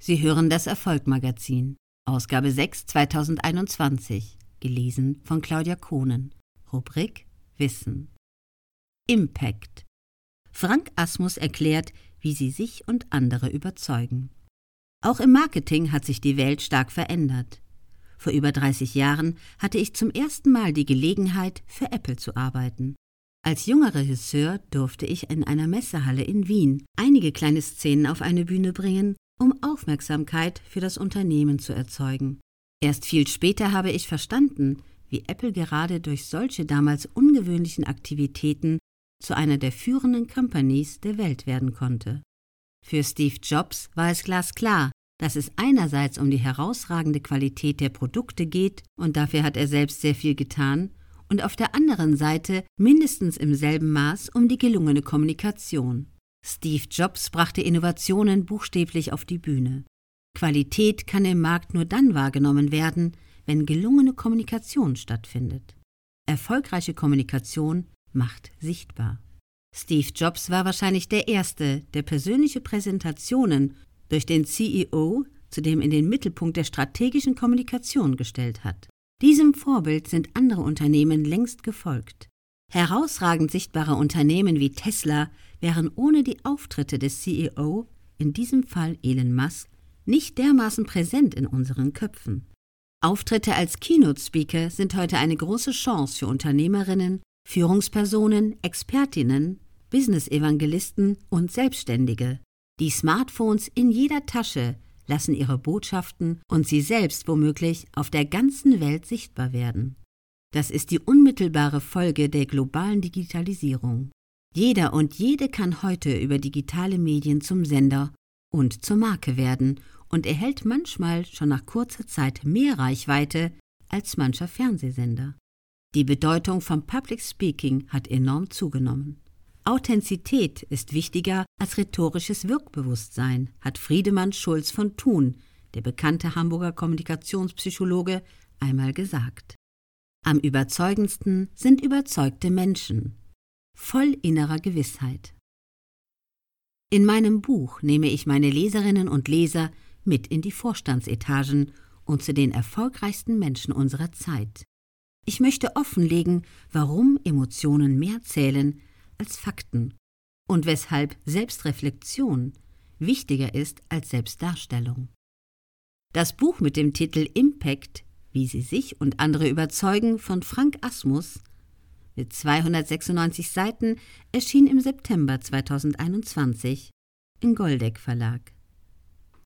Sie hören das Erfolgmagazin, Ausgabe 6 2021, gelesen von Claudia Kohnen. Rubrik Wissen. Impact. Frank Asmus erklärt, wie Sie sich und andere überzeugen. Auch im Marketing hat sich die Welt stark verändert. Vor über 30 Jahren hatte ich zum ersten Mal die Gelegenheit, für Apple zu arbeiten. Als junger Regisseur durfte ich in einer Messehalle in Wien einige kleine Szenen auf eine Bühne bringen um Aufmerksamkeit für das Unternehmen zu erzeugen. Erst viel später habe ich verstanden, wie Apple gerade durch solche damals ungewöhnlichen Aktivitäten zu einer der führenden Companies der Welt werden konnte. Für Steve Jobs war es glasklar, dass es einerseits um die herausragende Qualität der Produkte geht, und dafür hat er selbst sehr viel getan, und auf der anderen Seite mindestens im selben Maß um die gelungene Kommunikation. Steve Jobs brachte Innovationen buchstäblich auf die Bühne. Qualität kann im Markt nur dann wahrgenommen werden, wenn gelungene Kommunikation stattfindet. Erfolgreiche Kommunikation macht sichtbar. Steve Jobs war wahrscheinlich der Erste, der persönliche Präsentationen durch den CEO zudem in den Mittelpunkt der strategischen Kommunikation gestellt hat. Diesem Vorbild sind andere Unternehmen längst gefolgt. Herausragend sichtbare Unternehmen wie Tesla wären ohne die Auftritte des CEO, in diesem Fall Elon Musk, nicht dermaßen präsent in unseren Köpfen. Auftritte als Keynote-Speaker sind heute eine große Chance für Unternehmerinnen, Führungspersonen, Expertinnen, Business-Evangelisten und Selbstständige. Die Smartphones in jeder Tasche lassen ihre Botschaften und sie selbst womöglich auf der ganzen Welt sichtbar werden. Das ist die unmittelbare Folge der globalen Digitalisierung. Jeder und jede kann heute über digitale Medien zum Sender und zur Marke werden und erhält manchmal schon nach kurzer Zeit mehr Reichweite als mancher Fernsehsender. Die Bedeutung von Public Speaking hat enorm zugenommen. Authentizität ist wichtiger als rhetorisches Wirkbewusstsein, hat Friedemann Schulz von Thun, der bekannte Hamburger Kommunikationspsychologe, einmal gesagt. Am überzeugendsten sind überzeugte Menschen, voll innerer Gewissheit. In meinem Buch nehme ich meine Leserinnen und Leser mit in die Vorstandsetagen und zu den erfolgreichsten Menschen unserer Zeit. Ich möchte offenlegen, warum Emotionen mehr zählen als Fakten und weshalb Selbstreflexion wichtiger ist als Selbstdarstellung. Das Buch mit dem Titel Impact wie sie sich und andere überzeugen von Frank Asmus mit 296 Seiten erschien im September 2021 im Goldeck Verlag.